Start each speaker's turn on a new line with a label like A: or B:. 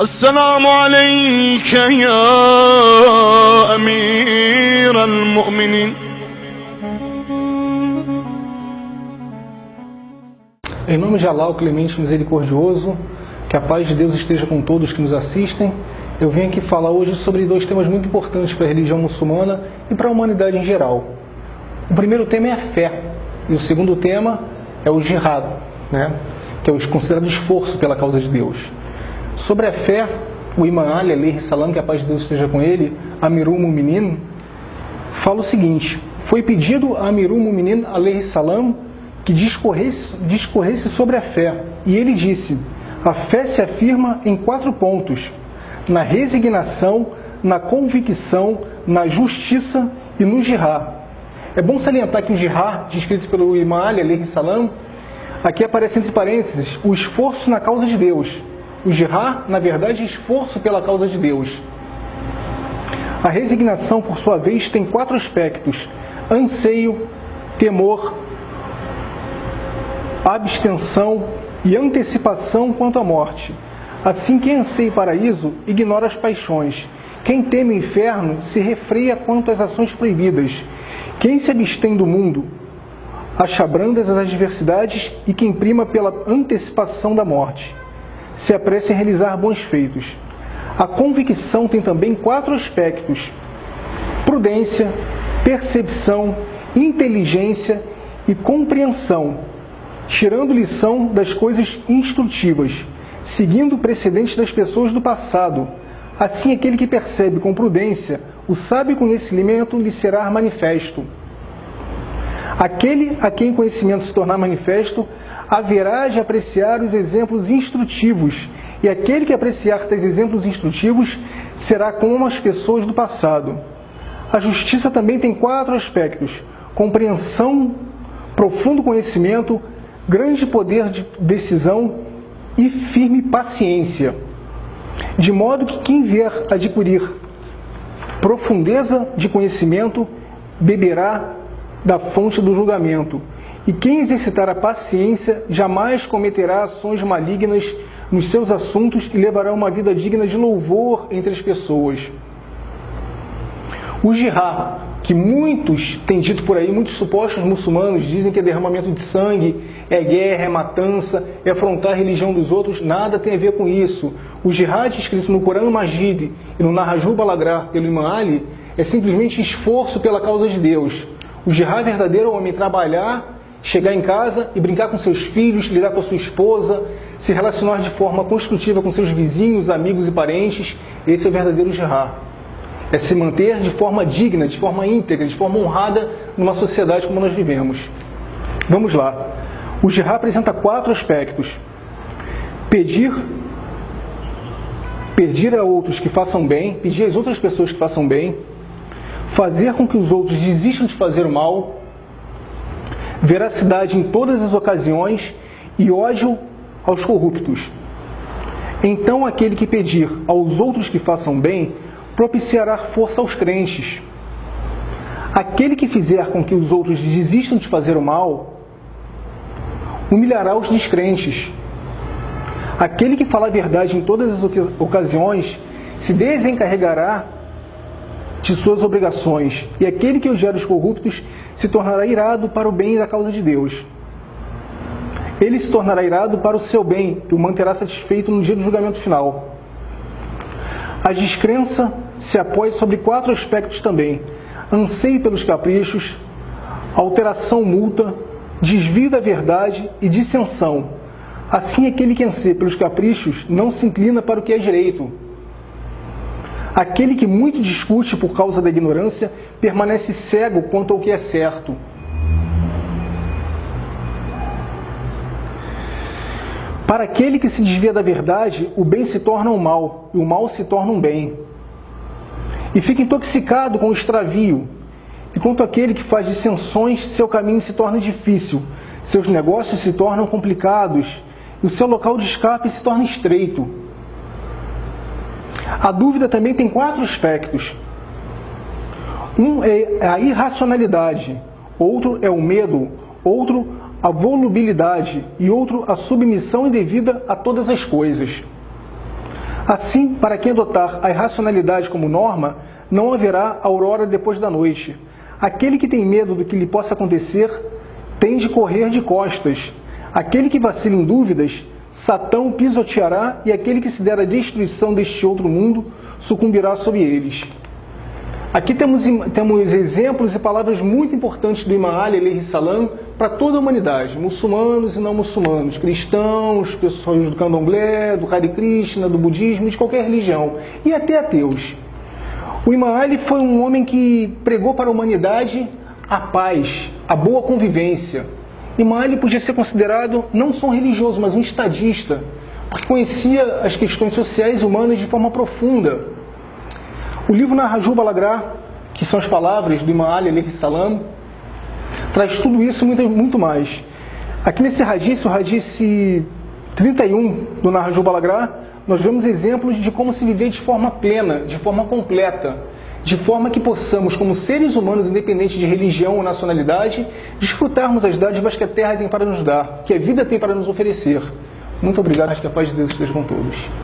A: السلام عليك يا أمير المؤمنين
B: Em nome de Allah, o Clemente Misericordioso, que a paz de Deus esteja com todos que nos assistem. Eu venho aqui falar hoje sobre dois temas muito importantes para a religião muçulmana e para a humanidade em geral. O primeiro tema é a fé e o segundo tema é o jihad, né? que é o considerado esforço pela causa de Deus. Sobre a fé, o Imam Ali, alayhi salam, que a paz de Deus esteja com ele, Amirul Muminin, fala o seguinte: Foi pedido a Amirul Muminin, alayhi salam, que discorresse, discorresse sobre a fé. E ele disse: A fé se afirma em quatro pontos: na resignação, na convicção, na justiça e no jihad. É bom salientar que o jihad, descrito pelo Imam Ali, alayhi salam, aqui aparece entre parênteses o esforço na causa de Deus. O jihad, na verdade, é esforço pela causa de Deus. A resignação, por sua vez, tem quatro aspectos: anseio, temor, abstenção e antecipação quanto à morte. Assim, quem anseia paraíso ignora as paixões. Quem teme o inferno se refreia quanto às ações proibidas. Quem se abstém do mundo acha brandas as adversidades e quem prima pela antecipação da morte se apressa em realizar bons feitos. A convicção tem também quatro aspectos: prudência, percepção, inteligência e compreensão, tirando lição das coisas instrutivas, seguindo o precedente das pessoas do passado. Assim, aquele que percebe com prudência o sábio conhecimento lhe será manifesto. Aquele a quem conhecimento se tornar manifesto haverá de apreciar os exemplos instrutivos, e aquele que apreciar tais exemplos instrutivos será como as pessoas do passado. A justiça também tem quatro aspectos: compreensão, profundo conhecimento, grande poder de decisão e firme paciência. De modo que quem vier adquirir profundeza de conhecimento beberá da fonte do julgamento e quem exercitar a paciência jamais cometerá ações malignas nos seus assuntos e levará uma vida digna de louvor entre as pessoas. O jihad, que muitos têm dito por aí, muitos supostos muçulmanos dizem que é derramamento de sangue, é guerra, é matança, é afrontar a religião dos outros, nada tem a ver com isso. O jihad escrito no Corão Majid e no Nahajul Balagra pelo Imam Ali é simplesmente esforço pela causa de Deus. O jihad verdadeiro é o homem trabalhar chegar em casa e brincar com seus filhos, lidar com a sua esposa, se relacionar de forma construtiva com seus vizinhos, amigos e parentes, esse é o verdadeiro jihad. É se manter de forma digna, de forma íntegra, de forma honrada numa sociedade como nós vivemos. Vamos lá. O jihad apresenta quatro aspectos: pedir, pedir a outros que façam bem, pedir às outras pessoas que façam bem, fazer com que os outros desistam de fazer o mal, veracidade em todas as ocasiões e ódio aos corruptos. Então aquele que pedir aos outros que façam bem propiciará força aos crentes. Aquele que fizer com que os outros desistam de fazer o mal humilhará os descrentes. Aquele que fala a verdade em todas as ocasiões se desencarregará de suas obrigações, e aquele que odiar os corruptos se tornará irado para o bem da causa de Deus. Ele se tornará irado para o seu bem e o manterá satisfeito no dia do julgamento final. A descrença se apoia sobre quatro aspectos também: anseio pelos caprichos, alteração multa, desvio da verdade e dissensão. Assim, aquele que anseia pelos caprichos não se inclina para o que é direito, Aquele que muito discute por causa da ignorância permanece cego quanto ao que é certo. Para aquele que se desvia da verdade, o bem se torna um mal e o mal se torna um bem. E fica intoxicado com o extravio. E quanto àquele que faz dissensões, seu caminho se torna difícil, seus negócios se tornam complicados e o seu local de escape se torna estreito. A dúvida também tem quatro aspectos. Um é a irracionalidade, outro é o medo, outro a volubilidade e outro a submissão indevida a todas as coisas. Assim, para quem adotar a irracionalidade como norma, não haverá aurora depois da noite. Aquele que tem medo do que lhe possa acontecer tem de correr de costas. Aquele que vacila em dúvidas, Satão o pisoteará, e aquele que se der a destruição deste outro mundo sucumbirá sobre eles. Aqui temos, temos exemplos e palavras muito importantes do Imam Ali alayhi salam para toda a humanidade, muçulmanos e não muçulmanos, cristãos, pessoas do candomblé, do Hare Krishna, do budismo, de qualquer religião, e até ateus. O Imam Ali foi um homem que pregou para a humanidade a paz, a boa convivência. Imam Ali podia ser considerado não só um religioso, mas um estadista, porque conhecia as questões sociais e humanas de forma profunda. O livro Narraju Balagrá, que são as palavras do Imam Ali alayhi salam, traz tudo isso e muito, muito mais. Aqui nesse hadith, o hadith 31 do Narraju Balagrá, nós vemos exemplos de como se viver de forma plena, de forma completa, de forma que possamos, como seres humanos independentes de religião ou nacionalidade, desfrutarmos as dádivas que a terra tem para nos dar, que a vida tem para nos oferecer. Muito obrigado, que a paz de Deus esteja com todos.